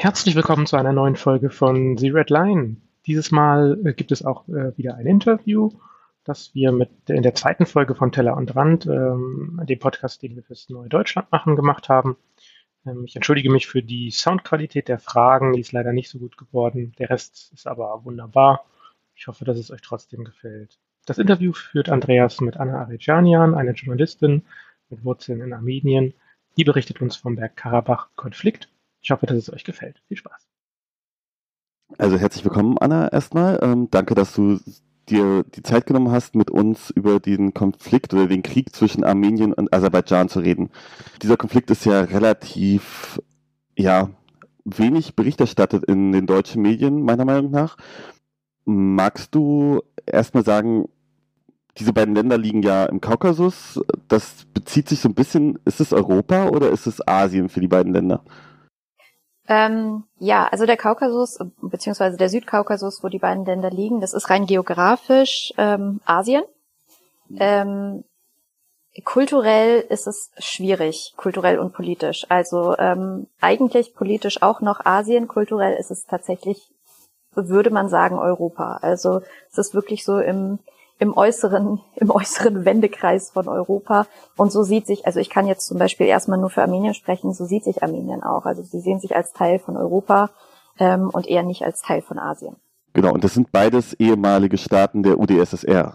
Herzlich willkommen zu einer neuen Folge von The Red Line. Dieses Mal äh, gibt es auch äh, wieder ein Interview, das wir mit in der zweiten Folge von Teller und Rand, ähm, dem Podcast, den wir fürs Neue Deutschland machen, gemacht haben. Ähm, ich entschuldige mich für die Soundqualität der Fragen, die ist leider nicht so gut geworden. Der Rest ist aber wunderbar. Ich hoffe, dass es euch trotzdem gefällt. Das Interview führt Andreas mit Anna Arijanian, einer Journalistin mit Wurzeln in Armenien. Die berichtet uns vom Bergkarabach-Konflikt ich hoffe, dass es euch gefällt. Viel Spaß. Also herzlich willkommen, Anna, erstmal. Ähm, danke, dass du dir die Zeit genommen hast, mit uns über den Konflikt oder den Krieg zwischen Armenien und Aserbaidschan zu reden. Dieser Konflikt ist ja relativ, ja, wenig Bericht erstattet in den deutschen Medien, meiner Meinung nach. Magst du erstmal sagen, diese beiden Länder liegen ja im Kaukasus. Das bezieht sich so ein bisschen, ist es Europa oder ist es Asien für die beiden Länder? Ähm, ja, also der Kaukasus, beziehungsweise der Südkaukasus, wo die beiden Länder liegen, das ist rein geografisch ähm, Asien. Mhm. Ähm, kulturell ist es schwierig, kulturell und politisch. Also ähm, eigentlich politisch auch noch Asien, kulturell ist es tatsächlich, würde man sagen, Europa. Also es ist wirklich so im im äußeren, im äußeren Wendekreis von Europa. Und so sieht sich, also ich kann jetzt zum Beispiel erstmal nur für Armenien sprechen, so sieht sich Armenien auch. Also sie sehen sich als Teil von Europa ähm, und eher nicht als Teil von Asien. Genau, und das sind beides ehemalige Staaten der UdSSR.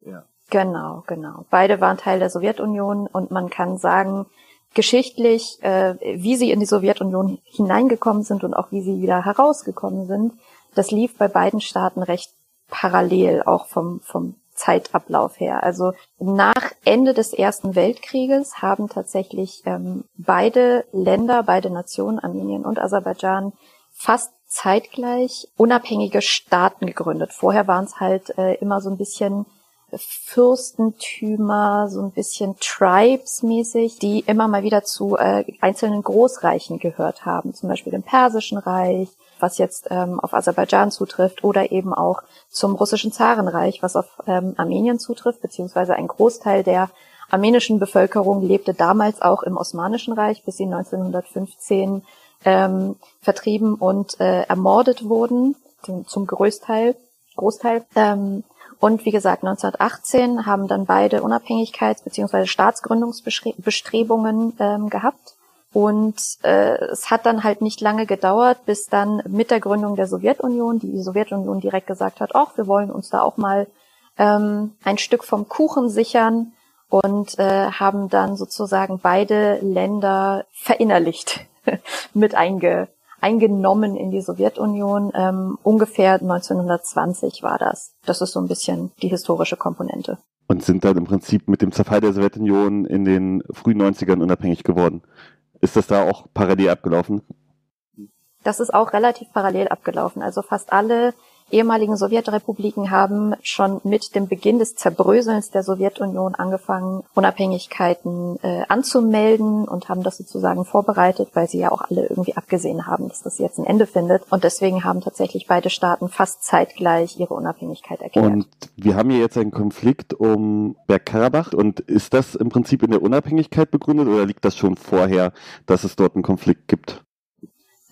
Ja. Genau, genau. Beide waren Teil der Sowjetunion und man kann sagen, geschichtlich, äh, wie sie in die Sowjetunion hineingekommen sind und auch wie sie wieder herausgekommen sind, das lief bei beiden Staaten recht parallel auch vom, vom Zeitablauf her. Also nach Ende des Ersten Weltkrieges haben tatsächlich ähm, beide Länder, beide Nationen, Armenien und Aserbaidschan, fast zeitgleich unabhängige Staaten gegründet. Vorher waren es halt äh, immer so ein bisschen Fürstentümer, so ein bisschen Tribes-mäßig, die immer mal wieder zu äh, einzelnen Großreichen gehört haben, zum Beispiel dem Persischen Reich, was jetzt ähm, auf Aserbaidschan zutrifft, oder eben auch zum russischen Zarenreich, was auf ähm, Armenien zutrifft, beziehungsweise ein Großteil der armenischen Bevölkerung lebte damals auch im Osmanischen Reich, bis sie 1915 ähm, vertrieben und äh, ermordet wurden, zum Größteil, Großteil. Ähm, und wie gesagt, 1918 haben dann beide Unabhängigkeits- bzw. Staatsgründungsbestrebungen ähm, gehabt. Und äh, es hat dann halt nicht lange gedauert, bis dann mit der Gründung der Sowjetunion die Sowjetunion direkt gesagt hat, ach, wir wollen uns da auch mal ähm, ein Stück vom Kuchen sichern und äh, haben dann sozusagen beide Länder verinnerlicht mit einge, eingenommen in die Sowjetunion. Ähm, ungefähr 1920 war das. Das ist so ein bisschen die historische Komponente. Und sind dann im Prinzip mit dem Zerfall der Sowjetunion in den frühen 90ern unabhängig geworden. Ist das da auch parallel abgelaufen? Das ist auch relativ parallel abgelaufen. Also fast alle ehemaligen Sowjetrepubliken haben schon mit dem Beginn des Zerbröselns der Sowjetunion angefangen, Unabhängigkeiten äh, anzumelden und haben das sozusagen vorbereitet, weil sie ja auch alle irgendwie abgesehen haben, dass das jetzt ein Ende findet. Und deswegen haben tatsächlich beide Staaten fast zeitgleich ihre Unabhängigkeit erklärt. Und wir haben hier jetzt einen Konflikt um Bergkarabach und ist das im Prinzip in der Unabhängigkeit begründet oder liegt das schon vorher, dass es dort einen Konflikt gibt?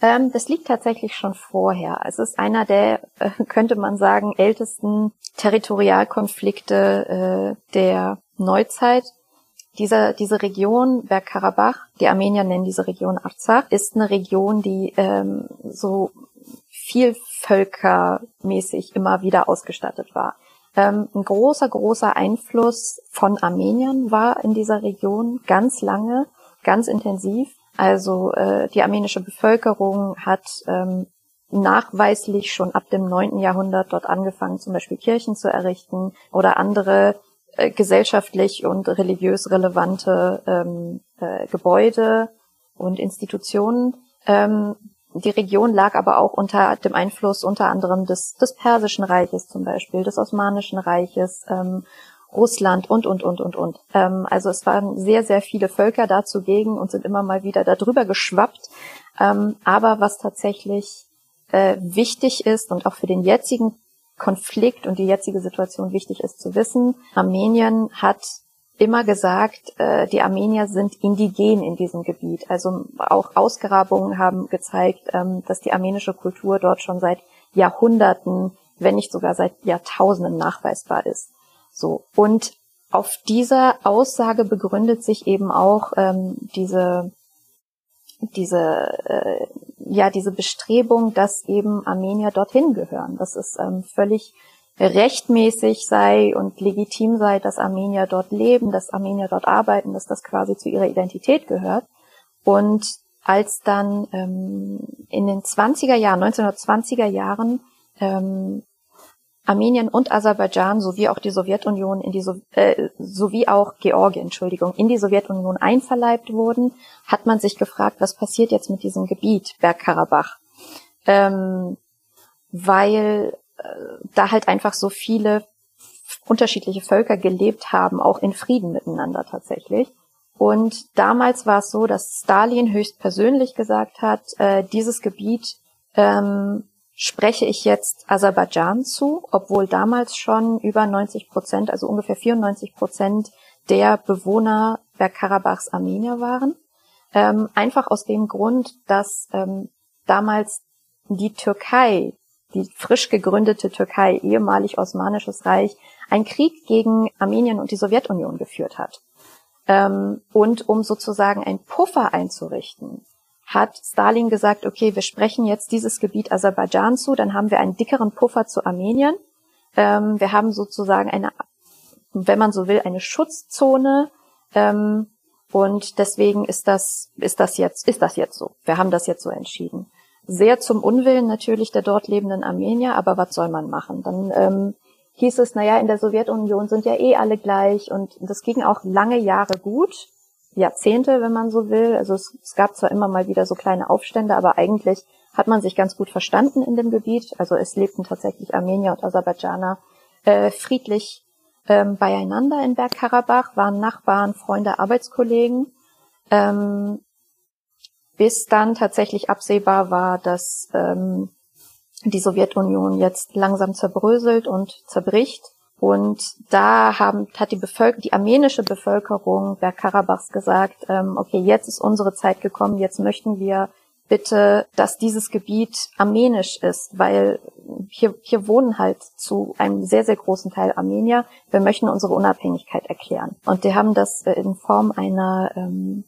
Ähm, das liegt tatsächlich schon vorher. Es ist einer der, äh, könnte man sagen, ältesten Territorialkonflikte äh, der Neuzeit. Diese, diese Region Bergkarabach, die Armenier nennen diese Region Arzach, ist eine Region, die ähm, so vielvölkermäßig immer wieder ausgestattet war. Ähm, ein großer, großer Einfluss von Armeniern war in dieser Region ganz lange, ganz intensiv. Also äh, die armenische Bevölkerung hat ähm, nachweislich schon ab dem neunten Jahrhundert dort angefangen, zum Beispiel Kirchen zu errichten oder andere äh, gesellschaftlich und religiös relevante ähm, äh, Gebäude und Institutionen. Ähm, die Region lag aber auch unter dem Einfluss unter anderem des, des Persischen Reiches zum Beispiel, des Osmanischen Reiches ähm, Russland und, und, und, und, und. Ähm, also es waren sehr, sehr viele Völker da zugegen und sind immer mal wieder darüber geschwappt. Ähm, aber was tatsächlich äh, wichtig ist und auch für den jetzigen Konflikt und die jetzige Situation wichtig ist zu wissen, Armenien hat immer gesagt, äh, die Armenier sind indigen in diesem Gebiet. Also auch Ausgrabungen haben gezeigt, ähm, dass die armenische Kultur dort schon seit Jahrhunderten, wenn nicht sogar seit Jahrtausenden nachweisbar ist. So und auf dieser Aussage begründet sich eben auch ähm, diese diese äh, ja diese Bestrebung, dass eben Armenier dorthin gehören. Das ist ähm, völlig rechtmäßig sei und legitim sei, dass Armenier dort leben, dass Armenier dort arbeiten, dass das quasi zu ihrer Identität gehört. Und als dann ähm, in den 20er Jahren, 1920er Jahren, ähm, Armenien und Aserbaidschan sowie auch die Sowjetunion in die so äh, sowie auch Georgien, Entschuldigung, in die Sowjetunion einverleibt wurden, hat man sich gefragt, was passiert jetzt mit diesem Gebiet Bergkarabach? Ähm, weil äh, da halt einfach so viele unterschiedliche Völker gelebt haben, auch in Frieden miteinander tatsächlich. Und damals war es so, dass Stalin höchstpersönlich gesagt hat, äh, dieses Gebiet ähm, spreche ich jetzt Aserbaidschan zu, obwohl damals schon über 90 Prozent, also ungefähr 94 Prozent der Bewohner Bergkarabachs Armenier waren. Ähm, einfach aus dem Grund, dass ähm, damals die Türkei, die frisch gegründete Türkei, ehemalig Osmanisches Reich, einen Krieg gegen Armenien und die Sowjetunion geführt hat. Ähm, und um sozusagen einen Puffer einzurichten, hat Stalin gesagt, okay, wir sprechen jetzt dieses Gebiet Aserbaidschan zu, dann haben wir einen dickeren Puffer zu Armenien. Ähm, wir haben sozusagen eine, wenn man so will, eine Schutzzone. Ähm, und deswegen ist das, ist das jetzt, ist das jetzt so. Wir haben das jetzt so entschieden. Sehr zum Unwillen natürlich der dort lebenden Armenier, aber was soll man machen? Dann ähm, hieß es, naja, in der Sowjetunion sind ja eh alle gleich und das ging auch lange Jahre gut. Jahrzehnte, wenn man so will. Also es, es gab zwar immer mal wieder so kleine Aufstände, aber eigentlich hat man sich ganz gut verstanden in dem Gebiet. Also es lebten tatsächlich Armenier und Aserbaidschaner äh, friedlich ähm, beieinander in Bergkarabach, waren Nachbarn, Freunde, Arbeitskollegen, ähm, bis dann tatsächlich absehbar war, dass ähm, die Sowjetunion jetzt langsam zerbröselt und zerbricht und da haben, hat die, Bevölker die armenische Bevölkerung Bergkarabachs gesagt, ähm, okay, jetzt ist unsere Zeit gekommen, jetzt möchten wir bitte, dass dieses Gebiet armenisch ist, weil hier, hier wohnen halt zu einem sehr, sehr großen Teil Armenier. Wir möchten unsere Unabhängigkeit erklären. Und die haben das äh, in Form einer, ähm,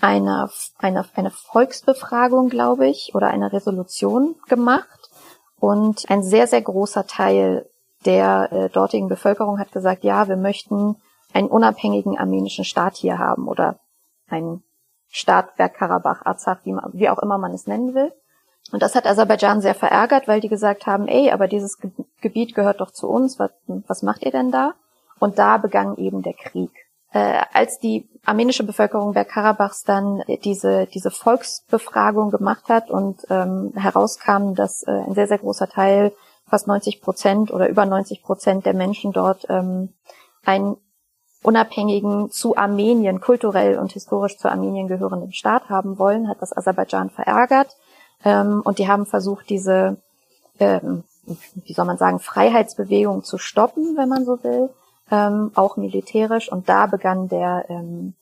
einer, einer, einer Volksbefragung, glaube ich, oder einer Resolution gemacht. Und ein sehr, sehr großer Teil der äh, dortigen Bevölkerung hat gesagt, ja, wir möchten einen unabhängigen armenischen Staat hier haben oder einen Staat Bergkarabach, Arzach, wie, wie auch immer man es nennen will. Und das hat Aserbaidschan sehr verärgert, weil die gesagt haben, ey, aber dieses Ge Gebiet gehört doch zu uns, was, was macht ihr denn da? Und da begann eben der Krieg. Äh, als die armenische Bevölkerung Bergkarabachs dann diese, diese Volksbefragung gemacht hat und ähm, herauskam, dass äh, ein sehr, sehr großer Teil fast 90 Prozent oder über 90 Prozent der Menschen dort ähm, einen unabhängigen zu Armenien, kulturell und historisch zu Armenien gehörenden Staat haben wollen, hat das Aserbaidschan verärgert. Ähm, und die haben versucht, diese, ähm, wie soll man sagen, Freiheitsbewegung zu stoppen, wenn man so will, ähm, auch militärisch. Und da begann der ähm,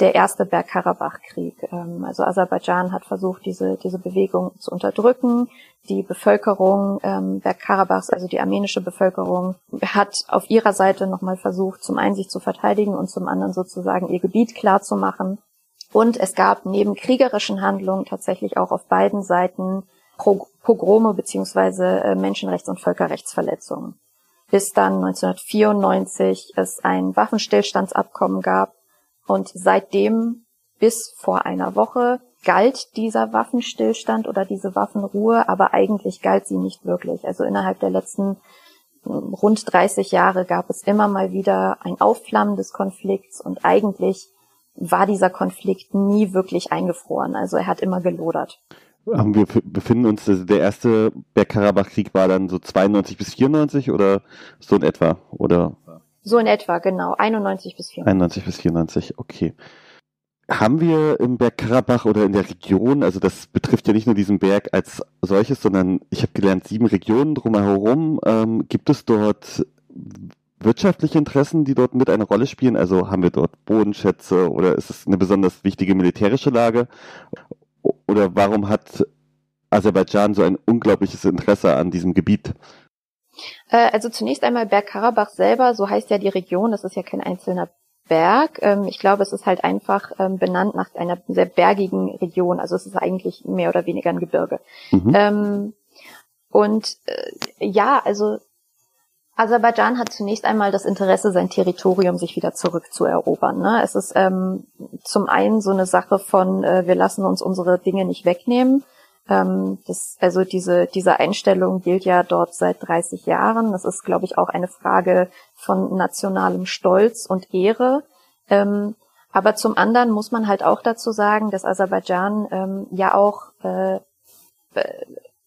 der erste Bergkarabach-Krieg. Ähm, also Aserbaidschan hat versucht, diese, diese Bewegung zu unterdrücken. Die Bevölkerung ähm, Bergkarabachs, also die armenische Bevölkerung, hat auf ihrer Seite nochmal versucht, zum einen sich zu verteidigen und zum anderen sozusagen ihr Gebiet klar zu machen. Und es gab neben kriegerischen Handlungen tatsächlich auch auf beiden Seiten Pogrome beziehungsweise äh, Menschenrechts- und Völkerrechtsverletzungen. Bis dann 1994 es ein Waffenstillstandsabkommen gab, und seitdem bis vor einer Woche galt dieser Waffenstillstand oder diese Waffenruhe, aber eigentlich galt sie nicht wirklich. Also innerhalb der letzten hm, rund 30 Jahre gab es immer mal wieder ein Aufflammen des Konflikts und eigentlich war dieser Konflikt nie wirklich eingefroren. Also er hat immer gelodert. Wir befinden uns, also der erste Bergkarabach-Krieg war dann so 92 bis 94 oder so in etwa, oder? So in etwa, genau. 91 bis 94. 91 bis 94, okay. Haben wir im Berg Karabach oder in der Region, also das betrifft ja nicht nur diesen Berg als solches, sondern ich habe gelernt, sieben Regionen drumherum. Ähm, gibt es dort wirtschaftliche Interessen, die dort mit eine Rolle spielen? Also haben wir dort Bodenschätze oder ist es eine besonders wichtige militärische Lage? Oder warum hat Aserbaidschan so ein unglaubliches Interesse an diesem Gebiet? Äh, also zunächst einmal Bergkarabach selber, so heißt ja die Region, das ist ja kein einzelner Berg. Ähm, ich glaube, es ist halt einfach ähm, benannt nach einer sehr bergigen Region. Also es ist eigentlich mehr oder weniger ein Gebirge. Mhm. Ähm, und äh, ja, also Aserbaidschan hat zunächst einmal das Interesse, sein Territorium sich wieder zurückzuerobern. Ne? Es ist ähm, zum einen so eine Sache von, äh, wir lassen uns unsere Dinge nicht wegnehmen. Ähm, das, also diese, diese Einstellung gilt ja dort seit 30 Jahren. Das ist, glaube ich, auch eine Frage von nationalem Stolz und Ehre. Ähm, aber zum anderen muss man halt auch dazu sagen, dass Aserbaidschan ähm, ja auch äh,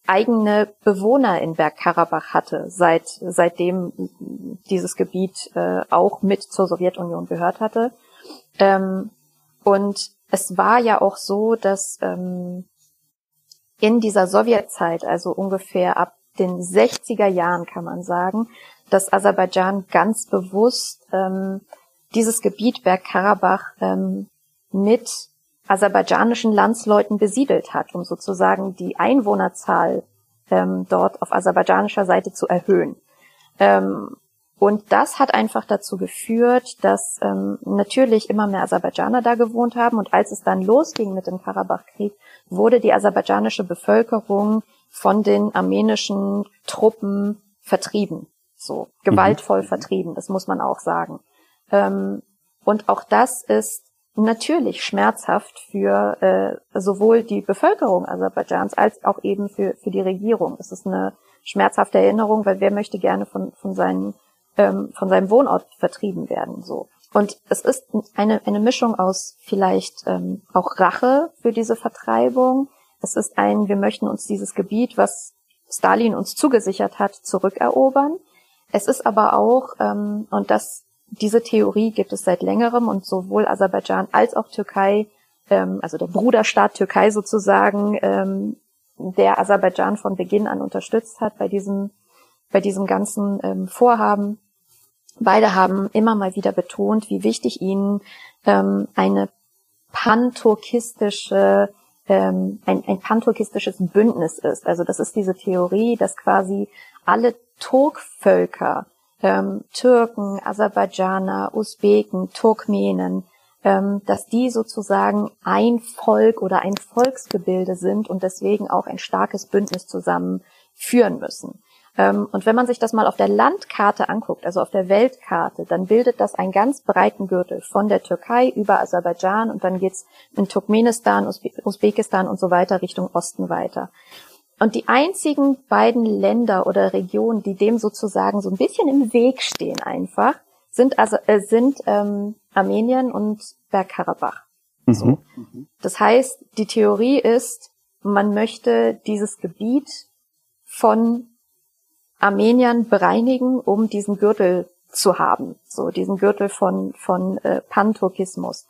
eigene Bewohner in Bergkarabach hatte, seit, seitdem dieses Gebiet äh, auch mit zur Sowjetunion gehört hatte. Ähm, und es war ja auch so, dass ähm, in dieser Sowjetzeit, also ungefähr ab den 60er Jahren kann man sagen, dass Aserbaidschan ganz bewusst ähm, dieses Gebiet Bergkarabach ähm, mit aserbaidschanischen Landsleuten besiedelt hat, um sozusagen die Einwohnerzahl ähm, dort auf aserbaidschanischer Seite zu erhöhen. Ähm, und das hat einfach dazu geführt, dass ähm, natürlich immer mehr Aserbaidschaner da gewohnt haben. Und als es dann losging mit dem Karabachkrieg, wurde die aserbaidschanische Bevölkerung von den armenischen Truppen vertrieben. So gewaltvoll mhm. vertrieben, das muss man auch sagen. Ähm, und auch das ist natürlich schmerzhaft für äh, sowohl die Bevölkerung Aserbaidschans als auch eben für, für die Regierung. Es ist eine schmerzhafte Erinnerung, weil wer möchte gerne von, von, seinen, ähm, von seinem Wohnort vertrieben werden. so. Und es ist eine, eine Mischung aus vielleicht ähm, auch Rache für diese Vertreibung. Es ist ein, wir möchten uns dieses Gebiet, was Stalin uns zugesichert hat, zurückerobern. Es ist aber auch, ähm, und das diese Theorie gibt es seit längerem und sowohl Aserbaidschan als auch Türkei, ähm, also der Bruderstaat Türkei sozusagen, ähm, der Aserbaidschan von Beginn an unterstützt hat bei diesem, bei diesem ganzen ähm, Vorhaben. Beide haben immer mal wieder betont, wie wichtig ihnen ähm, eine panturkistische ähm, ein, ein panturkistisches Bündnis ist. Also das ist diese Theorie, dass quasi alle Turkvölker ähm, Türken, Aserbaidschaner, Usbeken, Turkmenen, ähm, dass die sozusagen ein Volk oder ein Volksgebilde sind und deswegen auch ein starkes Bündnis zusammen führen müssen. Ähm, und wenn man sich das mal auf der Landkarte anguckt, also auf der Weltkarte, dann bildet das einen ganz breiten Gürtel von der Türkei über Aserbaidschan und dann geht's in Turkmenistan, Usbekistan und so weiter Richtung Osten weiter. Und die einzigen beiden Länder oder Regionen, die dem sozusagen so ein bisschen im Weg stehen einfach, sind also äh, sind ähm, Armenien und Bergkarabach. Mhm. So. Das heißt, die Theorie ist, man möchte dieses Gebiet von Armeniern bereinigen, um diesen Gürtel zu haben, so diesen Gürtel von von äh, Panturkismus.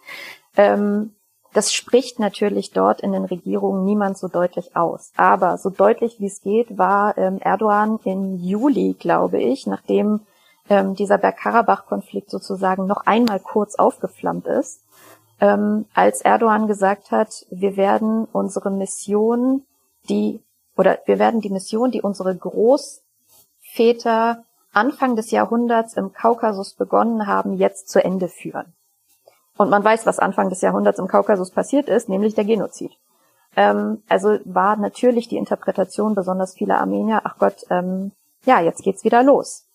Ähm, das spricht natürlich dort in den Regierungen niemand so deutlich aus. Aber so deutlich wie es geht, war ähm, Erdogan im Juli, glaube ich, nachdem ähm, dieser Bergkarabach-Konflikt sozusagen noch einmal kurz aufgeflammt ist, ähm, als Erdogan gesagt hat, wir werden unsere Mission, die oder wir werden die Mission, die unsere Großväter Anfang des Jahrhunderts im Kaukasus begonnen haben, jetzt zu Ende führen. Und man weiß, was Anfang des Jahrhunderts im Kaukasus passiert ist, nämlich der Genozid. Ähm, also war natürlich die Interpretation besonders vieler Armenier, ach Gott, ähm, ja, jetzt geht's wieder los.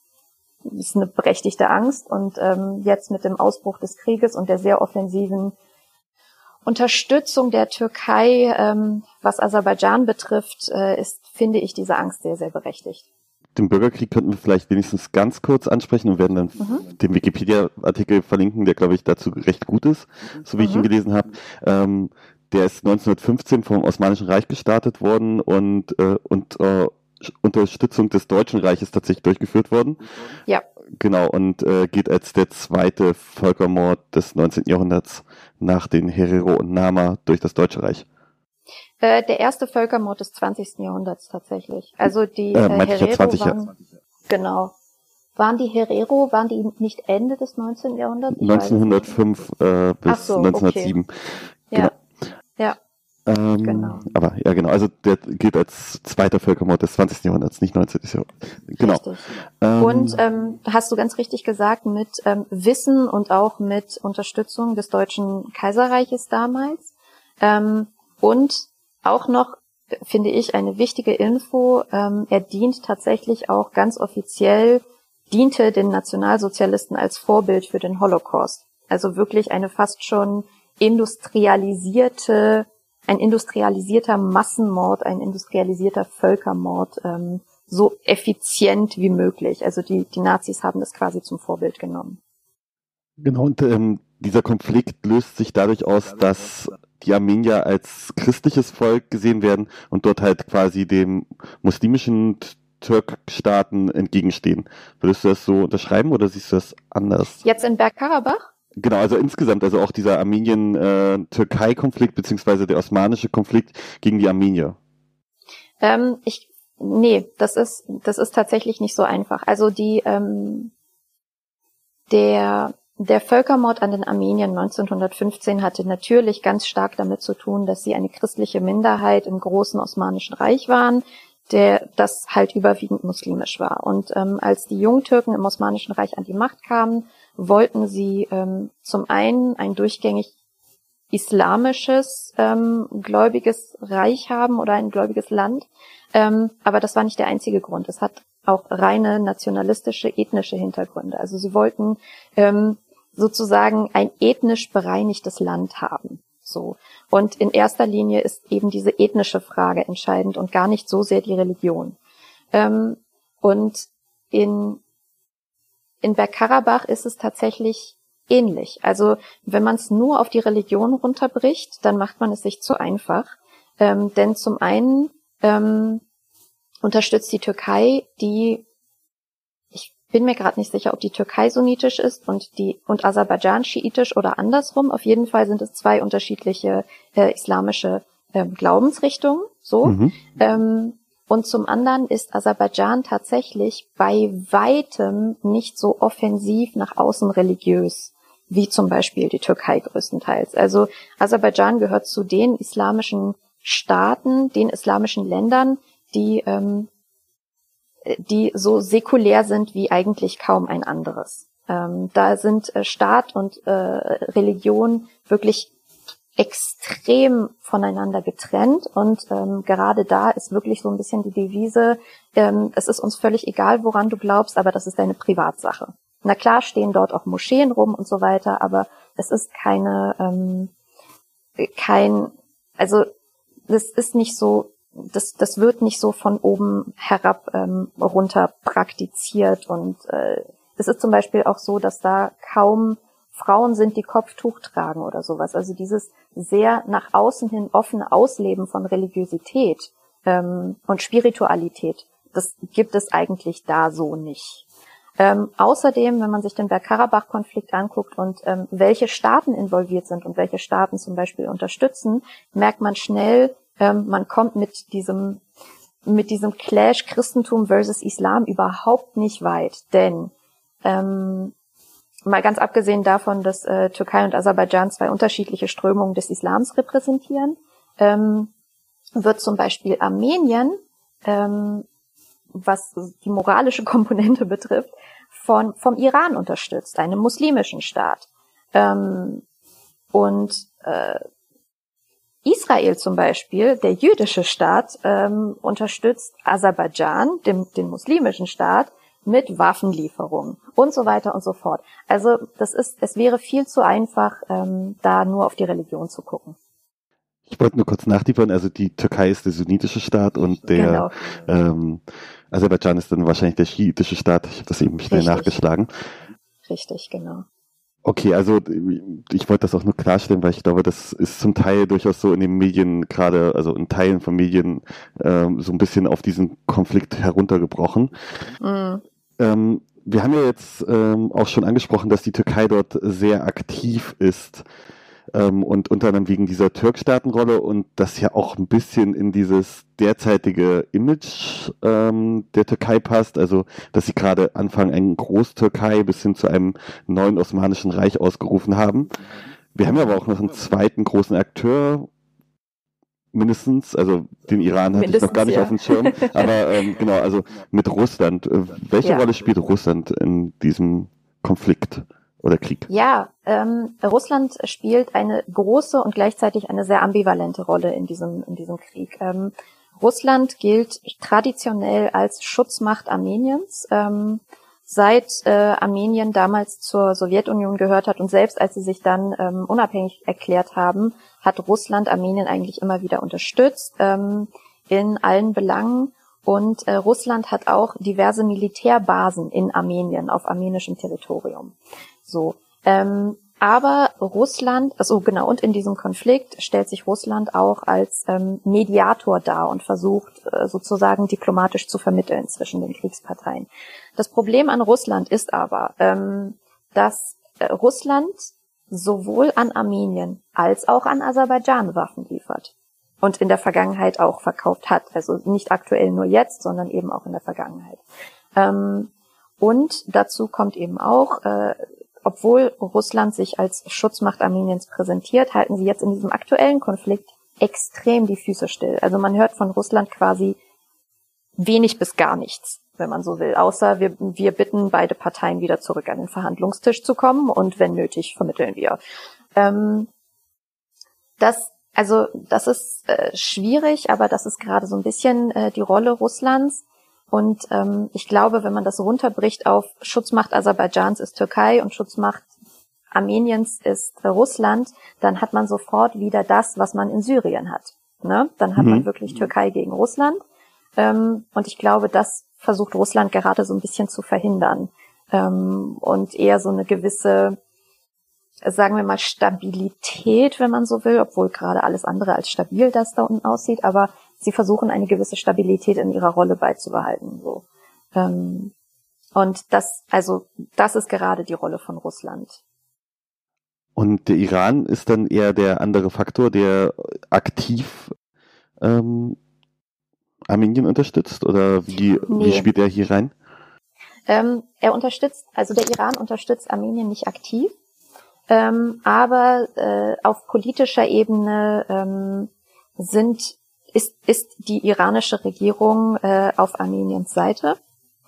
Das ist eine berechtigte Angst und ähm, jetzt mit dem Ausbruch des Krieges und der sehr offensiven Unterstützung der Türkei, ähm, was Aserbaidschan betrifft, äh, ist, finde ich, diese Angst sehr, sehr berechtigt den Bürgerkrieg könnten wir vielleicht wenigstens ganz kurz ansprechen und werden dann mhm. den Wikipedia-Artikel verlinken, der, glaube ich, dazu recht gut ist, so wie mhm. ich ihn gelesen habe. Ähm, der ist 1915 vom Osmanischen Reich gestartet worden und, äh, und äh, Unterstützung des Deutschen Reiches tatsächlich durchgeführt worden. Ja. Genau, und äh, geht als der zweite Völkermord des 19. Jahrhunderts nach den Herero und Nama durch das Deutsche Reich. Äh, der erste Völkermord des 20. Jahrhunderts tatsächlich. Also die äh, äh Herero 20, waren, ja. genau. waren die Herero, waren die nicht Ende des 19. Jahrhunderts? 1905 äh, bis so, 1907. Okay. Genau. Ja. Ja. Ähm, genau. Aber ja, genau. Also der gilt als zweiter Völkermord des 20. Jahrhunderts, nicht 19. Jahrhunderts. Genau. Ähm, und ähm, hast du ganz richtig gesagt, mit ähm, Wissen und auch mit Unterstützung des Deutschen Kaiserreiches damals. Ähm, und auch noch finde ich eine wichtige Info. Ähm, er dient tatsächlich auch ganz offiziell, diente den Nationalsozialisten als Vorbild für den Holocaust. Also wirklich eine fast schon industrialisierte ein industrialisierter Massenmord, ein industrialisierter Völkermord ähm, so effizient wie möglich. Also die, die Nazis haben das quasi zum Vorbild genommen. Genau, und ähm, dieser Konflikt löst sich dadurch aus, dass die Armenier als christliches Volk gesehen werden und dort halt quasi dem muslimischen Türkstaaten entgegenstehen. Würdest du das so unterschreiben oder siehst du das anders? Jetzt in Bergkarabach? Genau, also insgesamt, also auch dieser Armenien-Türkei-Konflikt beziehungsweise der osmanische Konflikt gegen die Armenier. Ähm, ich, nee, das ist, das ist tatsächlich nicht so einfach. Also die, ähm, der, der Völkermord an den Armeniern 1915 hatte natürlich ganz stark damit zu tun, dass sie eine christliche Minderheit im großen Osmanischen Reich waren, der das halt überwiegend muslimisch war. Und ähm, als die Jungtürken im Osmanischen Reich an die Macht kamen, wollten sie ähm, zum einen ein durchgängig islamisches ähm, gläubiges Reich haben oder ein gläubiges Land. Ähm, aber das war nicht der einzige Grund. Es hat auch reine nationalistische, ethnische Hintergründe. Also sie wollten ähm, sozusagen ein ethnisch bereinigtes Land haben. So. Und in erster Linie ist eben diese ethnische Frage entscheidend und gar nicht so sehr die Religion. Ähm, und in in Bergkarabach ist es tatsächlich ähnlich. Also wenn man es nur auf die Religion runterbricht, dann macht man es sich zu einfach. Ähm, denn zum einen ähm, unterstützt die Türkei die, bin mir gerade nicht sicher, ob die Türkei sunnitisch ist und die und Aserbaidschan schiitisch oder andersrum. Auf jeden Fall sind es zwei unterschiedliche äh, islamische äh, Glaubensrichtungen. So. Mhm. Ähm, und zum anderen ist Aserbaidschan tatsächlich bei weitem nicht so offensiv nach außen religiös wie zum Beispiel die Türkei größtenteils. Also Aserbaidschan gehört zu den islamischen Staaten, den islamischen Ländern, die, ähm, die so säkulär sind wie eigentlich kaum ein anderes. Ähm, da sind äh, Staat und äh, Religion wirklich extrem voneinander getrennt und ähm, gerade da ist wirklich so ein bisschen die Devise, ähm, es ist uns völlig egal, woran du glaubst, aber das ist deine Privatsache. Na klar stehen dort auch Moscheen rum und so weiter, aber es ist keine, ähm, kein, also das ist nicht so, das, das wird nicht so von oben herab ähm, runter praktiziert und äh, es ist zum Beispiel auch so, dass da kaum Frauen sind, die Kopftuch tragen oder sowas. Also dieses sehr nach außen hin offene Ausleben von Religiosität ähm, und Spiritualität, das gibt es eigentlich da so nicht. Ähm, außerdem, wenn man sich den Bergkarabach-Konflikt anguckt und ähm, welche Staaten involviert sind und welche Staaten zum Beispiel unterstützen, merkt man schnell, ähm, man kommt mit diesem mit diesem Clash Christentum versus Islam überhaupt nicht weit, denn ähm, mal ganz abgesehen davon, dass äh, Türkei und Aserbaidschan zwei unterschiedliche Strömungen des Islams repräsentieren, ähm, wird zum Beispiel Armenien, ähm, was die moralische Komponente betrifft, von, vom Iran unterstützt, einem muslimischen Staat. Ähm, und äh, Israel zum Beispiel, der jüdische Staat, ähm, unterstützt Aserbaidschan, dem, den muslimischen Staat, mit Waffenlieferungen und so weiter und so fort. Also das ist, es wäre viel zu einfach, ähm, da nur auf die Religion zu gucken. Ich wollte nur kurz nachliefern, also die Türkei ist der sunnitische Staat und der genau. ähm, Aserbaidschan ist dann wahrscheinlich der schiitische Staat. Ich habe das eben schnell Richtig. nachgeschlagen. Richtig, genau. Okay, also ich wollte das auch nur klarstellen, weil ich glaube, das ist zum Teil durchaus so in den Medien, gerade also in Teilen von Medien, ähm, so ein bisschen auf diesen Konflikt heruntergebrochen. Mhm. Ähm, wir haben ja jetzt ähm, auch schon angesprochen, dass die Türkei dort sehr aktiv ist. Ähm, und unter anderem wegen dieser Türkstaatenrolle und das ja auch ein bisschen in dieses derzeitige Image ähm, der Türkei passt, also dass sie gerade anfangen, eine Großtürkei bis hin zu einem neuen Osmanischen Reich ausgerufen haben. Wir haben aber auch noch einen zweiten großen Akteur, mindestens, also den Iran hatte ich noch gar nicht ja. auf dem Schirm, aber ähm, genau, also mit Russland. Äh, welche ja. Rolle spielt Russland in diesem Konflikt? Oder Krieg? Ja, ähm, Russland spielt eine große und gleichzeitig eine sehr ambivalente Rolle in diesem, in diesem Krieg. Ähm, Russland gilt traditionell als Schutzmacht Armeniens. Ähm, seit äh, Armenien damals zur Sowjetunion gehört hat und selbst als sie sich dann ähm, unabhängig erklärt haben, hat Russland Armenien eigentlich immer wieder unterstützt ähm, in allen Belangen. Und äh, Russland hat auch diverse Militärbasen in Armenien auf armenischem Territorium. So. Ähm, aber Russland, also genau, und in diesem Konflikt stellt sich Russland auch als ähm, Mediator dar und versucht äh, sozusagen diplomatisch zu vermitteln zwischen den Kriegsparteien. Das Problem an Russland ist aber, ähm, dass äh, Russland sowohl an Armenien als auch an Aserbaidschan Waffen liefert und in der Vergangenheit auch verkauft hat. Also nicht aktuell nur jetzt, sondern eben auch in der Vergangenheit. Ähm, und dazu kommt eben auch, äh, obwohl Russland sich als Schutzmacht Armeniens präsentiert, halten sie jetzt in diesem aktuellen Konflikt extrem die Füße still. Also man hört von Russland quasi wenig bis gar nichts, wenn man so will, außer wir, wir bitten beide Parteien wieder zurück an den Verhandlungstisch zu kommen und wenn nötig vermitteln wir. Ähm, das also das ist äh, schwierig, aber das ist gerade so ein bisschen äh, die Rolle Russlands. Und ähm, ich glaube, wenn man das runterbricht auf Schutzmacht Aserbaidschans ist Türkei und Schutzmacht Armeniens ist äh, Russland, dann hat man sofort wieder das, was man in Syrien hat. Ne? Dann hat mhm. man wirklich Türkei gegen Russland. Ähm, und ich glaube, das versucht Russland gerade so ein bisschen zu verhindern. Ähm, und eher so eine gewisse, sagen wir mal, Stabilität, wenn man so will, obwohl gerade alles andere als stabil das da unten aussieht, aber sie versuchen eine gewisse Stabilität in ihrer Rolle beizubehalten. So. Ähm, und das, also das ist gerade die Rolle von Russland. Und der Iran ist dann eher der andere Faktor, der aktiv ähm, Armenien unterstützt? Oder wie, nee. wie spielt er hier rein? Ähm, er unterstützt, also der Iran unterstützt Armenien nicht aktiv, ähm, aber äh, auf politischer Ebene ähm, sind ist, ist die iranische Regierung äh, auf Armeniens Seite,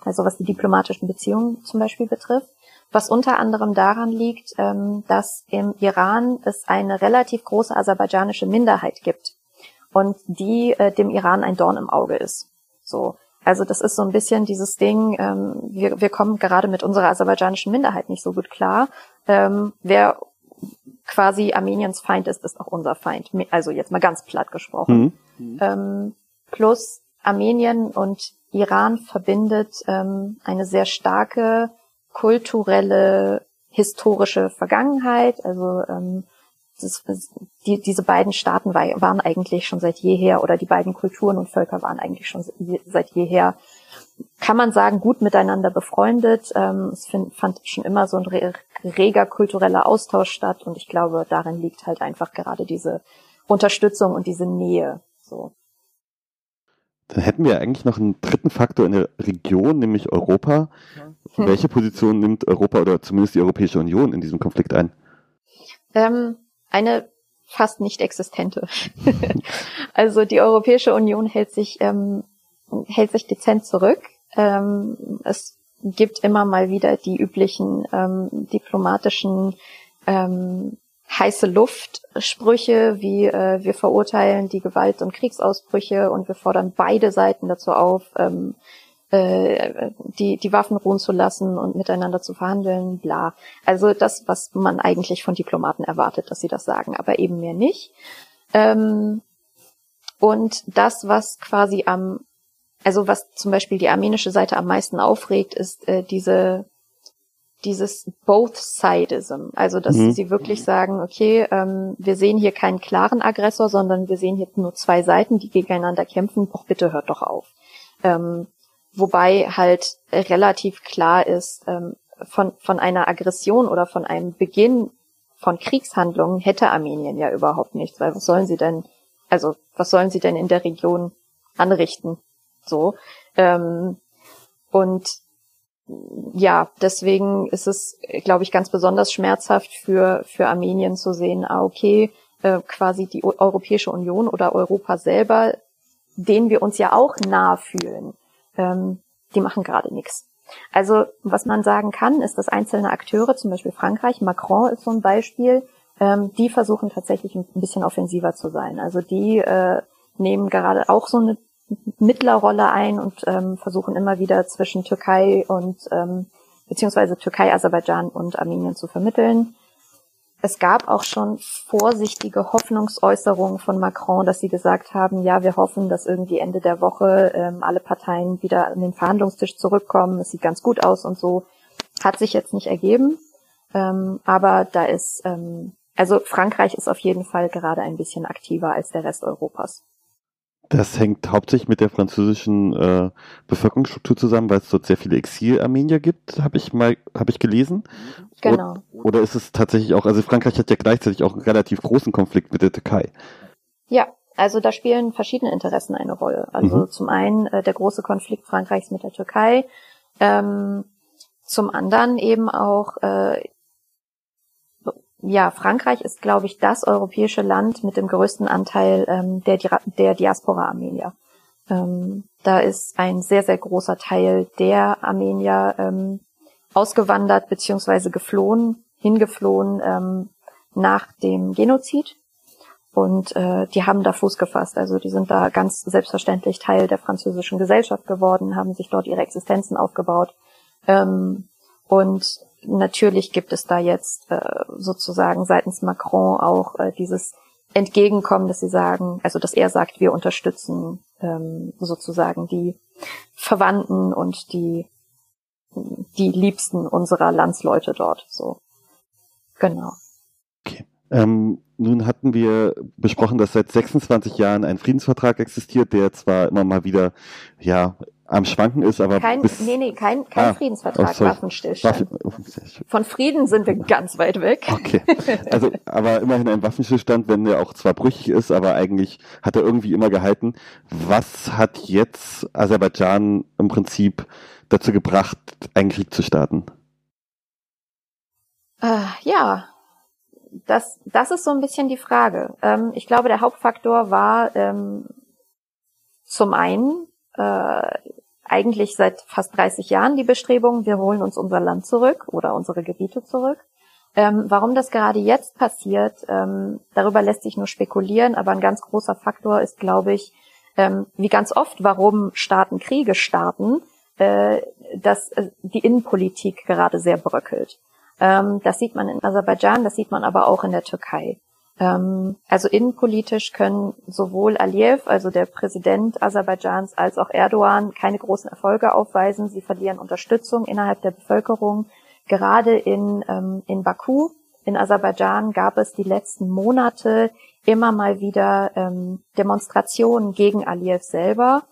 also was die diplomatischen Beziehungen zum Beispiel betrifft, was unter anderem daran liegt, ähm, dass im Iran es eine relativ große aserbaidschanische Minderheit gibt und die äh, dem Iran ein Dorn im Auge ist. So, also das ist so ein bisschen dieses Ding, ähm, wir, wir kommen gerade mit unserer aserbaidschanischen Minderheit nicht so gut klar. Ähm, wer quasi Armeniens Feind ist, ist auch unser Feind. Also jetzt mal ganz platt gesprochen. Mhm. Mhm. Ähm, plus Armenien und Iran verbindet ähm, eine sehr starke kulturelle, historische Vergangenheit. Also ähm, das, die, diese beiden Staaten war, waren eigentlich schon seit jeher, oder die beiden Kulturen und Völker waren eigentlich schon seit jeher, kann man sagen, gut miteinander befreundet. Ähm, es find, fand schon immer so ein reger kultureller Austausch statt und ich glaube, darin liegt halt einfach gerade diese Unterstützung und diese Nähe so. Dann hätten wir eigentlich noch einen dritten Faktor in der Region, nämlich Europa. Hm. Welche Position nimmt Europa oder zumindest die Europäische Union in diesem Konflikt ein? Ähm, eine fast nicht existente. also die Europäische Union hält sich ähm, hält sich dezent zurück. Ähm, es gibt immer mal wieder die üblichen ähm, diplomatischen ähm, heiße Luftsprüche, wie äh, wir verurteilen die Gewalt- und Kriegsausbrüche und wir fordern beide Seiten dazu auf, ähm, äh, die, die Waffen ruhen zu lassen und miteinander zu verhandeln, bla. Also das, was man eigentlich von Diplomaten erwartet, dass sie das sagen, aber eben mehr nicht. Ähm, und das, was quasi am, also was zum Beispiel die armenische Seite am meisten aufregt, ist äh, diese dieses Both-Sidism, also dass mhm. sie wirklich sagen, okay, ähm, wir sehen hier keinen klaren Aggressor, sondern wir sehen hier nur zwei Seiten, die gegeneinander kämpfen. Doch bitte hört doch auf. Ähm, wobei halt relativ klar ist, ähm, von, von einer Aggression oder von einem Beginn von Kriegshandlungen hätte Armenien ja überhaupt nichts, weil was sollen sie denn, also was sollen sie denn in der Region anrichten? So. Ähm, und ja, deswegen ist es, glaube ich, ganz besonders schmerzhaft für, für Armenien zu sehen, ah, okay, äh, quasi die Europäische Union oder Europa selber, denen wir uns ja auch nahe fühlen, ähm, die machen gerade nichts. Also was man sagen kann, ist, dass einzelne Akteure, zum Beispiel Frankreich, Macron ist so ein Beispiel, ähm, die versuchen tatsächlich ein bisschen offensiver zu sein. Also die äh, nehmen gerade auch so eine Mittlerrolle ein und ähm, versuchen immer wieder zwischen Türkei und ähm, beziehungsweise Türkei, Aserbaidschan und Armenien zu vermitteln. Es gab auch schon vorsichtige Hoffnungsäußerungen von Macron, dass sie gesagt haben, ja, wir hoffen, dass irgendwie Ende der Woche ähm, alle Parteien wieder an den Verhandlungstisch zurückkommen. Es sieht ganz gut aus und so. Hat sich jetzt nicht ergeben. Ähm, aber da ist, ähm, also Frankreich ist auf jeden Fall gerade ein bisschen aktiver als der Rest Europas. Das hängt hauptsächlich mit der französischen äh, Bevölkerungsstruktur zusammen, weil es dort sehr viele Exil-Armenier gibt, habe ich mal, habe ich gelesen. Genau. Oder, oder ist es tatsächlich auch, also Frankreich hat ja gleichzeitig auch einen relativ großen Konflikt mit der Türkei. Ja, also da spielen verschiedene Interessen eine Rolle. Also mhm. zum einen äh, der große Konflikt Frankreichs mit der Türkei, ähm, zum anderen eben auch äh, ja, Frankreich ist, glaube ich, das europäische Land mit dem größten Anteil ähm, der, der Diaspora Armenier. Ähm, da ist ein sehr, sehr großer Teil der Armenier ähm, ausgewandert beziehungsweise geflohen, hingeflohen ähm, nach dem Genozid. Und äh, die haben da Fuß gefasst. Also die sind da ganz selbstverständlich Teil der französischen Gesellschaft geworden, haben sich dort ihre Existenzen aufgebaut. Ähm, und natürlich gibt es da jetzt äh, sozusagen seitens Macron auch äh, dieses Entgegenkommen, dass sie sagen, also dass er sagt, wir unterstützen ähm, sozusagen die Verwandten und die die Liebsten unserer Landsleute dort. So genau. Okay. Ähm, nun hatten wir besprochen, dass seit 26 Jahren ein Friedensvertrag existiert, der zwar immer mal wieder ja am Schwanken ist, aber kein, bis, nee, nee, kein, kein ah, Friedensvertrag, oh, Waffenstillstand. Waffen, Von Frieden sind wir ganz weit weg. Okay, also aber immerhin ein Waffenstillstand, wenn der auch zwar brüchig ist, aber eigentlich hat er irgendwie immer gehalten. Was hat jetzt Aserbaidschan im Prinzip dazu gebracht, einen Krieg zu starten? Äh, ja, das, das ist so ein bisschen die Frage. Ähm, ich glaube, der Hauptfaktor war ähm, zum einen äh, eigentlich seit fast 30 Jahren die Bestrebung, wir holen uns unser Land zurück oder unsere Gebiete zurück. Ähm, warum das gerade jetzt passiert, ähm, darüber lässt sich nur spekulieren, aber ein ganz großer Faktor ist, glaube ich, ähm, wie ganz oft, warum Staaten Kriege starten, äh, dass äh, die Innenpolitik gerade sehr bröckelt. Ähm, das sieht man in Aserbaidschan, das sieht man aber auch in der Türkei. Ähm, also innenpolitisch können sowohl Aliyev, also der Präsident Aserbaidschans, als auch Erdogan keine großen Erfolge aufweisen. Sie verlieren Unterstützung innerhalb der Bevölkerung. Gerade in, ähm, in Baku, in Aserbaidschan, gab es die letzten Monate immer mal wieder ähm, Demonstrationen gegen Aliyev selber.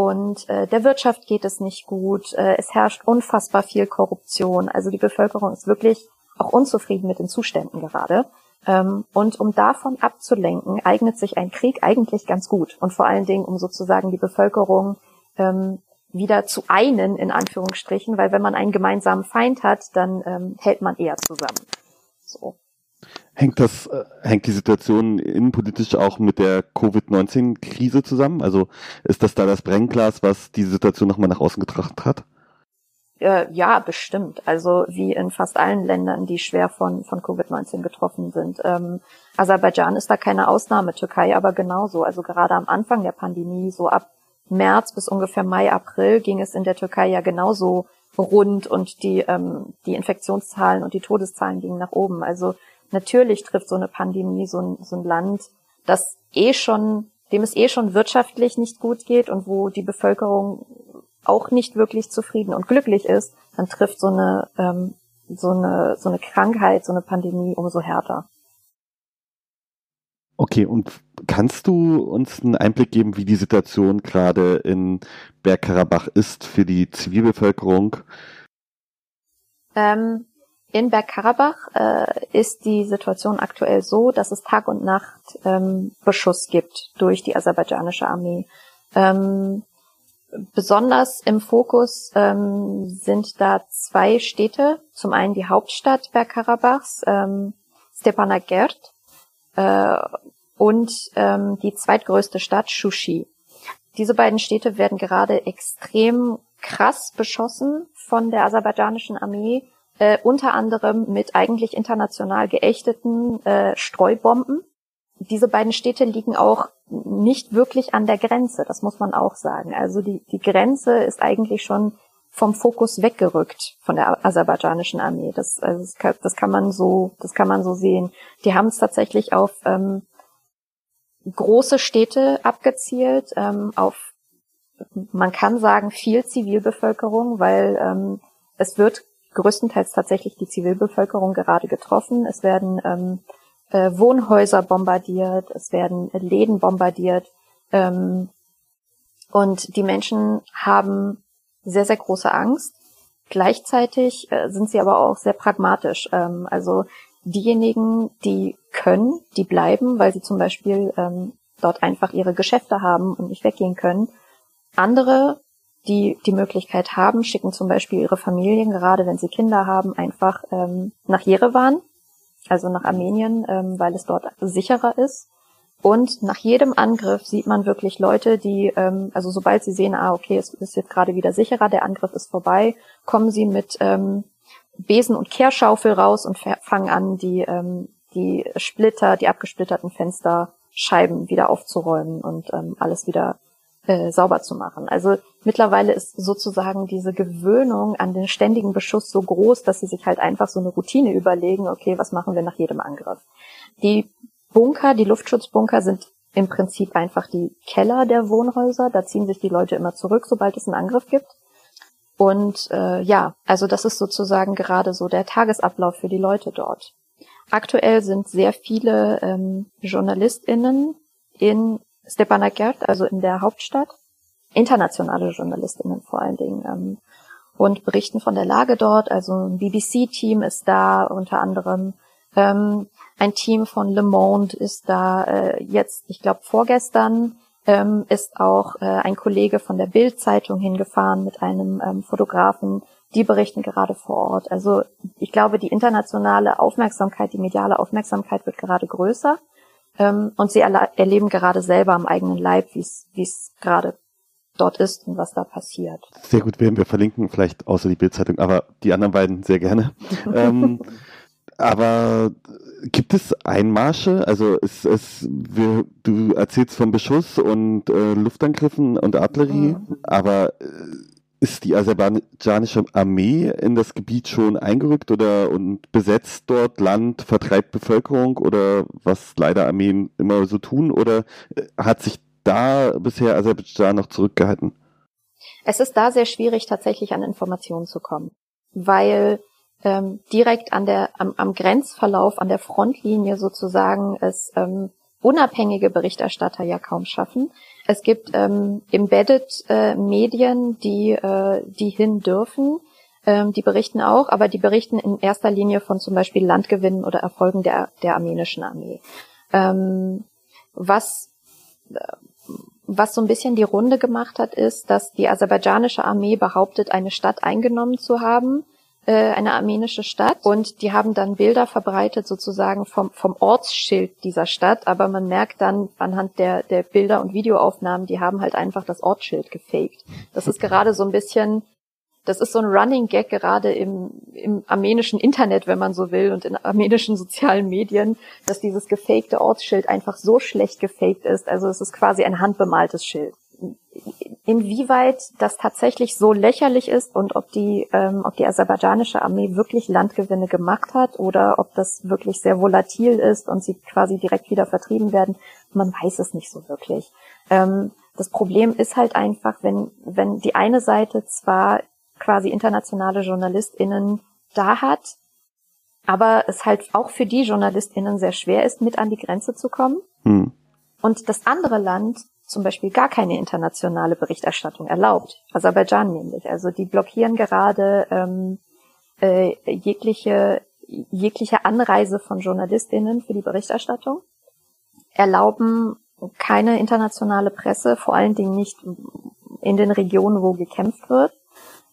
Und äh, der Wirtschaft geht es nicht gut. Äh, es herrscht unfassbar viel Korruption. Also die Bevölkerung ist wirklich auch unzufrieden mit den Zuständen gerade. Ähm, und um davon abzulenken, eignet sich ein Krieg eigentlich ganz gut. Und vor allen Dingen, um sozusagen die Bevölkerung ähm, wieder zu einen, in Anführungsstrichen, weil wenn man einen gemeinsamen Feind hat, dann ähm, hält man eher zusammen. So. Hängt das, äh, hängt die Situation innenpolitisch auch mit der Covid-19-Krise zusammen? Also ist das da das Brennglas, was die Situation nochmal nach außen getragen hat? Äh, ja, bestimmt. Also wie in fast allen Ländern, die schwer von, von Covid-19 getroffen sind. Ähm, Aserbaidschan ist da keine Ausnahme, Türkei aber genauso. Also gerade am Anfang der Pandemie, so ab März bis ungefähr Mai, April, ging es in der Türkei ja genauso rund und die, ähm, die Infektionszahlen und die Todeszahlen gingen nach oben. Also natürlich trifft so eine Pandemie so ein, so ein Land, das eh schon, dem es eh schon wirtschaftlich nicht gut geht und wo die Bevölkerung auch nicht wirklich zufrieden und glücklich ist, dann trifft so eine, ähm, so eine, so eine Krankheit, so eine Pandemie umso härter. Okay, und kannst du uns einen Einblick geben, wie die Situation gerade in Bergkarabach ist für die Zivilbevölkerung? Ähm, In Bergkarabach äh, ist die Situation aktuell so, dass es Tag und Nacht ähm, Beschuss gibt durch die aserbaidschanische Armee. Ähm, besonders im Fokus ähm, sind da zwei Städte. Zum einen die Hauptstadt Bergkarabachs, ähm, Stepanakert, äh, und ähm, die zweitgrößte Stadt Shushi. Diese beiden Städte werden gerade extrem krass beschossen von der aserbaidschanischen Armee äh, unter anderem mit eigentlich international geächteten äh, Streubomben. Diese beiden Städte liegen auch nicht wirklich an der Grenze, das muss man auch sagen. Also die, die Grenze ist eigentlich schon vom Fokus weggerückt von der aserbaidschanischen Armee. Das, also das, kann, das kann man so, das kann man so sehen. Die haben es tatsächlich auf ähm, große Städte abgezielt, ähm, auf man kann sagen viel Zivilbevölkerung, weil ähm, es wird größtenteils tatsächlich die Zivilbevölkerung gerade getroffen. Es werden ähm, äh, Wohnhäuser bombardiert, es werden Läden bombardiert ähm, und die Menschen haben sehr, sehr große Angst. Gleichzeitig äh, sind sie aber auch sehr pragmatisch. Ähm, also diejenigen, die können, die bleiben, weil sie zum Beispiel ähm, dort einfach ihre Geschäfte haben und nicht weggehen können. Andere die die Möglichkeit haben, schicken zum Beispiel ihre Familien, gerade wenn sie Kinder haben, einfach ähm, nach Jerewan, also nach Armenien, ähm, weil es dort sicherer ist. Und nach jedem Angriff sieht man wirklich Leute, die, ähm, also sobald sie sehen, ah, okay, es ist jetzt gerade wieder sicherer, der Angriff ist vorbei, kommen sie mit ähm, Besen und Kehrschaufel raus und fangen an, die, ähm, die Splitter, die abgesplitterten Fensterscheiben wieder aufzuräumen und ähm, alles wieder äh, sauber zu machen. Also mittlerweile ist sozusagen diese Gewöhnung an den ständigen Beschuss so groß, dass sie sich halt einfach so eine Routine überlegen, okay, was machen wir nach jedem Angriff? Die Bunker, die Luftschutzbunker sind im Prinzip einfach die Keller der Wohnhäuser. Da ziehen sich die Leute immer zurück, sobald es einen Angriff gibt. Und äh, ja, also das ist sozusagen gerade so der Tagesablauf für die Leute dort. Aktuell sind sehr viele ähm, JournalistInnen in Stepanakert, also in der Hauptstadt, internationale Journalistinnen vor allen Dingen, ähm, und berichten von der Lage dort. Also ein BBC-Team ist da unter anderem. Ähm, ein Team von Le Monde ist da äh, jetzt, ich glaube vorgestern, ähm, ist auch äh, ein Kollege von der Bild-Zeitung hingefahren mit einem ähm, Fotografen. Die berichten gerade vor Ort. Also ich glaube, die internationale Aufmerksamkeit, die mediale Aufmerksamkeit wird gerade größer. Ähm, und sie erleben gerade selber am eigenen Leib, wie es gerade dort ist und was da passiert. Sehr gut, werden wir verlinken, vielleicht außer die Bildzeitung, aber die anderen beiden sehr gerne. ähm, aber gibt es Einmarsche? Also es, es, wir, du erzählst von Beschuss und äh, Luftangriffen und Artillerie, mhm. aber äh, ist die aserbaidschanische Armee in das Gebiet schon eingerückt oder und besetzt dort Land, vertreibt Bevölkerung oder was leider Armeen immer so tun oder äh, hat sich da bisher Aserbaidschan noch zurückgehalten? Es ist da sehr schwierig, tatsächlich an Informationen zu kommen, weil ähm, direkt an der, am, am Grenzverlauf, an der Frontlinie sozusagen es ähm, unabhängige Berichterstatter ja kaum schaffen. Es gibt ähm, embedded äh, Medien, die, äh, die hin dürfen. Ähm, die berichten auch, aber die berichten in erster Linie von zum Beispiel Landgewinnen oder Erfolgen der, der armenischen Armee. Ähm, was, äh, was so ein bisschen die Runde gemacht hat, ist, dass die aserbaidschanische Armee behauptet, eine Stadt eingenommen zu haben eine armenische Stadt und die haben dann Bilder verbreitet sozusagen vom, vom Ortsschild dieser Stadt, aber man merkt dann anhand der, der Bilder und Videoaufnahmen, die haben halt einfach das Ortsschild gefaked. Das ist gerade so ein bisschen, das ist so ein Running Gag gerade im, im armenischen Internet, wenn man so will, und in armenischen sozialen Medien, dass dieses gefakte Ortsschild einfach so schlecht gefaked ist. Also es ist quasi ein handbemaltes Schild inwieweit das tatsächlich so lächerlich ist und ob die, ähm, ob die aserbaidschanische Armee wirklich Landgewinne gemacht hat oder ob das wirklich sehr volatil ist und sie quasi direkt wieder vertrieben werden, man weiß es nicht so wirklich. Ähm, das Problem ist halt einfach, wenn, wenn die eine Seite zwar quasi internationale JournalistInnen da hat, aber es halt auch für die JournalistInnen sehr schwer ist, mit an die Grenze zu kommen. Hm. Und das andere Land zum Beispiel gar keine internationale Berichterstattung erlaubt. Aserbaidschan nämlich. Also die blockieren gerade ähm, äh, jegliche jegliche Anreise von Journalistinnen für die Berichterstattung, erlauben keine internationale Presse, vor allen Dingen nicht in den Regionen, wo gekämpft wird.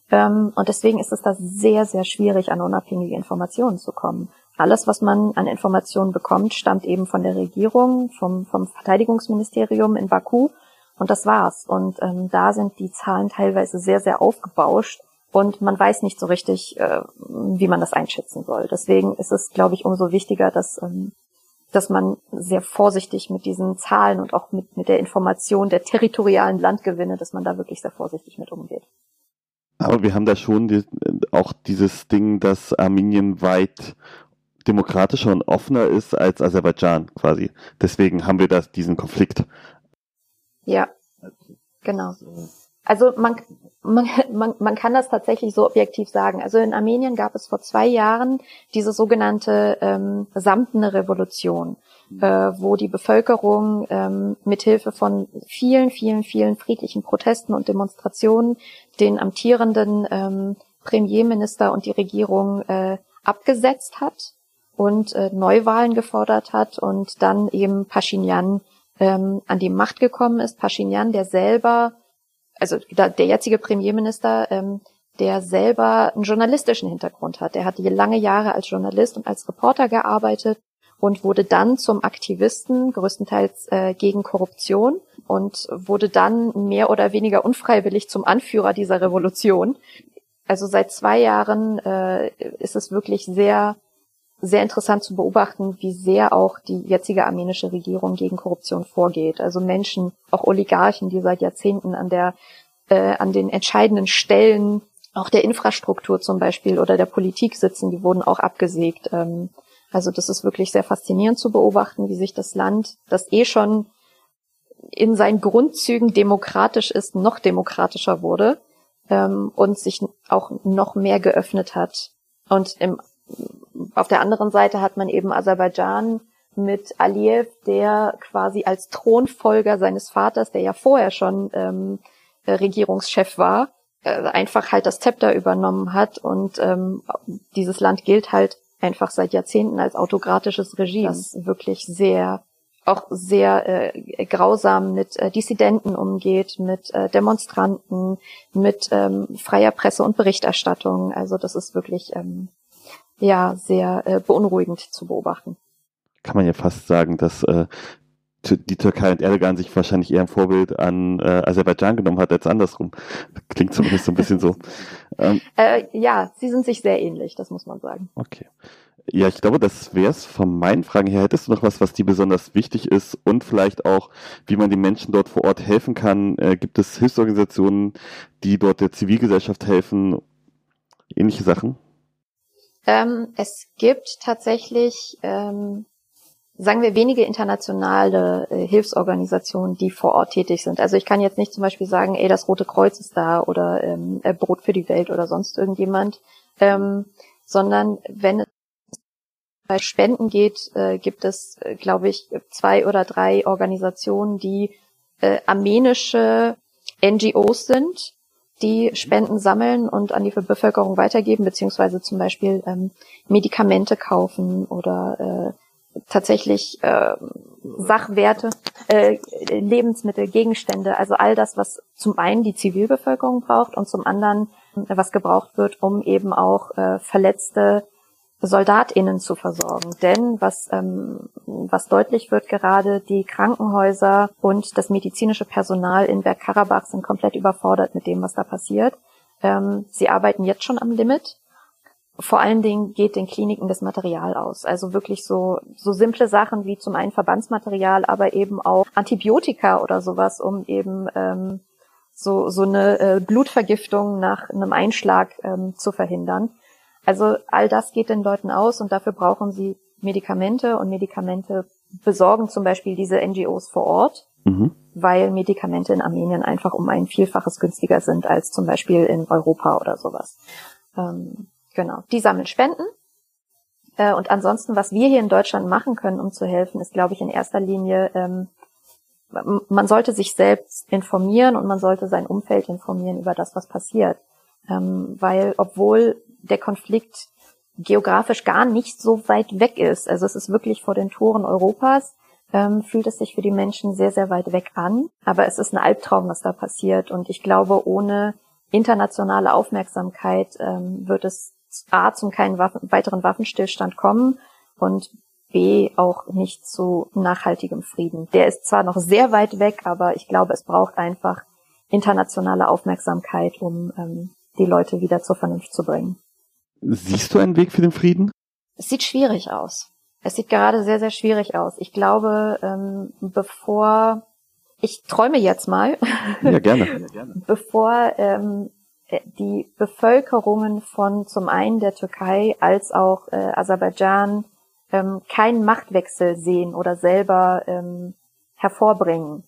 Ähm, und deswegen ist es da sehr, sehr schwierig, an unabhängige Informationen zu kommen. Alles, was man an Informationen bekommt, stammt eben von der Regierung, vom, vom Verteidigungsministerium in Baku. Und das war's. Und ähm, da sind die Zahlen teilweise sehr, sehr aufgebauscht. Und man weiß nicht so richtig, äh, wie man das einschätzen soll. Deswegen ist es, glaube ich, umso wichtiger, dass, ähm, dass man sehr vorsichtig mit diesen Zahlen und auch mit, mit der Information der territorialen Landgewinne, dass man da wirklich sehr vorsichtig mit umgeht. Aber wir haben da schon die, auch dieses Ding, dass Armenien weit demokratischer und offener ist als Aserbaidschan quasi. Deswegen haben wir da diesen Konflikt. Ja, genau. Also man, man, man, man kann das tatsächlich so objektiv sagen. Also in Armenien gab es vor zwei Jahren diese sogenannte ähm, samtene Revolution, äh, wo die Bevölkerung ähm, mithilfe von vielen, vielen, vielen friedlichen Protesten und Demonstrationen den amtierenden ähm, Premierminister und die Regierung äh, abgesetzt hat und äh, Neuwahlen gefordert hat und dann eben Pashinyan ähm, an die Macht gekommen ist. Pashinyan, der selber, also der jetzige Premierminister, ähm, der selber einen journalistischen Hintergrund hat. Der hat lange Jahre als Journalist und als Reporter gearbeitet und wurde dann zum Aktivisten, größtenteils äh, gegen Korruption und wurde dann mehr oder weniger unfreiwillig zum Anführer dieser Revolution. Also seit zwei Jahren äh, ist es wirklich sehr sehr interessant zu beobachten, wie sehr auch die jetzige armenische Regierung gegen Korruption vorgeht. Also Menschen, auch Oligarchen, die seit Jahrzehnten an der äh, an den entscheidenden Stellen auch der Infrastruktur zum Beispiel oder der Politik sitzen, die wurden auch abgesägt. Ähm, also das ist wirklich sehr faszinierend zu beobachten, wie sich das Land, das eh schon in seinen Grundzügen demokratisch ist, noch demokratischer wurde ähm, und sich auch noch mehr geöffnet hat. Und im auf der anderen Seite hat man eben Aserbaidschan mit Aliyev, der quasi als Thronfolger seines Vaters, der ja vorher schon ähm, äh, Regierungschef war, äh, einfach halt das Zepter übernommen hat und ähm, dieses Land gilt halt einfach seit Jahrzehnten als autokratisches Regime, das wirklich sehr auch sehr äh, grausam mit äh, Dissidenten umgeht, mit äh, Demonstranten, mit ähm, freier Presse und Berichterstattung. Also das ist wirklich ähm, ja sehr äh, beunruhigend zu beobachten. Kann man ja fast sagen, dass äh, die Türkei und Erdogan sich wahrscheinlich eher ein Vorbild an äh, Aserbaidschan genommen hat als andersrum. Klingt zumindest so ein bisschen so. Ähm, äh, ja, sie sind sich sehr ähnlich, das muss man sagen. Okay. Ja, ich glaube, das wäre es von meinen Fragen her. Hättest du noch was, was dir besonders wichtig ist und vielleicht auch, wie man den Menschen dort vor Ort helfen kann? Äh, gibt es Hilfsorganisationen, die dort der Zivilgesellschaft helfen? Ähnliche Sachen? Ähm, es gibt tatsächlich, ähm, sagen wir, wenige internationale äh, Hilfsorganisationen, die vor Ort tätig sind. Also ich kann jetzt nicht zum Beispiel sagen, ey, das Rote Kreuz ist da oder ähm, äh, Brot für die Welt oder sonst irgendjemand, ähm, sondern wenn es bei Spenden geht, äh, gibt es, äh, glaube ich, zwei oder drei Organisationen, die äh, armenische NGOs sind, die Spenden sammeln und an die Bevölkerung weitergeben, beziehungsweise zum Beispiel ähm, Medikamente kaufen oder äh, tatsächlich äh, Sachwerte, äh, Lebensmittel, Gegenstände, also all das, was zum einen die Zivilbevölkerung braucht und zum anderen, was gebraucht wird, um eben auch äh, verletzte SoldatInnen zu versorgen. Denn was, ähm, was deutlich wird gerade, die Krankenhäuser und das medizinische Personal in Bergkarabach sind komplett überfordert mit dem, was da passiert. Ähm, sie arbeiten jetzt schon am Limit. Vor allen Dingen geht den Kliniken das Material aus. Also wirklich so, so simple Sachen wie zum einen Verbandsmaterial, aber eben auch Antibiotika oder sowas, um eben ähm, so, so eine äh, Blutvergiftung nach einem Einschlag ähm, zu verhindern. Also all das geht den Leuten aus und dafür brauchen sie Medikamente und Medikamente besorgen zum Beispiel diese NGOs vor Ort, mhm. weil Medikamente in Armenien einfach um ein Vielfaches günstiger sind als zum Beispiel in Europa oder sowas. Ähm, genau. Die sammeln Spenden. Äh, und ansonsten, was wir hier in Deutschland machen können, um zu helfen, ist, glaube ich, in erster Linie, ähm, man sollte sich selbst informieren und man sollte sein Umfeld informieren über das, was passiert. ähm, weil obwohl der Konflikt geografisch gar nicht so weit weg ist, also es ist wirklich vor den Toren Europas, ähm, fühlt es sich für die Menschen sehr, sehr weit weg an. Aber es ist ein Albtraum, was da passiert. Und ich glaube, ohne internationale Aufmerksamkeit ähm, wird es A zum keinen Waffen, weiteren Waffenstillstand kommen und B auch nicht zu nachhaltigem Frieden. Der ist zwar noch sehr weit weg, aber ich glaube, es braucht einfach internationale Aufmerksamkeit, um ähm, die Leute wieder zur Vernunft zu bringen. Siehst du einen Weg für den Frieden? Es sieht schwierig aus. Es sieht gerade sehr, sehr schwierig aus. Ich glaube, ähm, bevor ich träume jetzt mal, ja, gerne. bevor ähm, die Bevölkerungen von zum einen der Türkei als auch äh, Aserbaidschan ähm, keinen Machtwechsel sehen oder selber ähm, hervorbringen,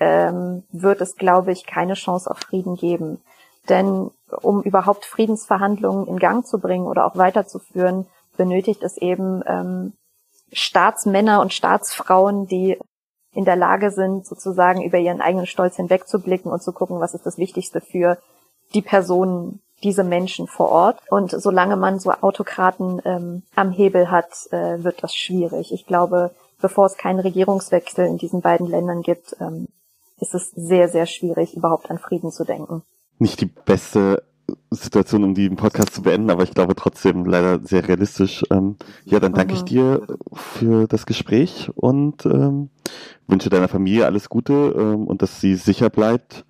ähm, wird es, glaube ich, keine Chance auf Frieden geben. Denn um überhaupt Friedensverhandlungen in Gang zu bringen oder auch weiterzuführen, benötigt es eben ähm, Staatsmänner und Staatsfrauen, die in der Lage sind, sozusagen über ihren eigenen Stolz hinwegzublicken und zu gucken, was ist das Wichtigste für die Personen, diese Menschen vor Ort. Und solange man so Autokraten ähm, am Hebel hat, äh, wird das schwierig. Ich glaube, bevor es keinen Regierungswechsel in diesen beiden Ländern gibt, ähm, ist es sehr, sehr schwierig, überhaupt an Frieden zu denken. Nicht die beste Situation, um den Podcast zu beenden, aber ich glaube trotzdem leider sehr realistisch. Ähm, ja, dann danke ich dir für das Gespräch und ähm, wünsche deiner Familie alles Gute ähm, und dass sie sicher bleibt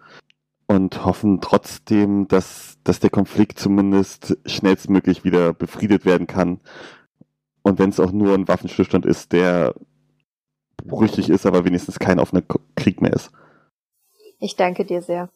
und hoffen trotzdem, dass, dass der Konflikt zumindest schnellstmöglich wieder befriedet werden kann. Und wenn es auch nur ein Waffenstillstand ist, der brüchig ist, aber wenigstens kein offener Krieg mehr ist. Ich danke dir sehr.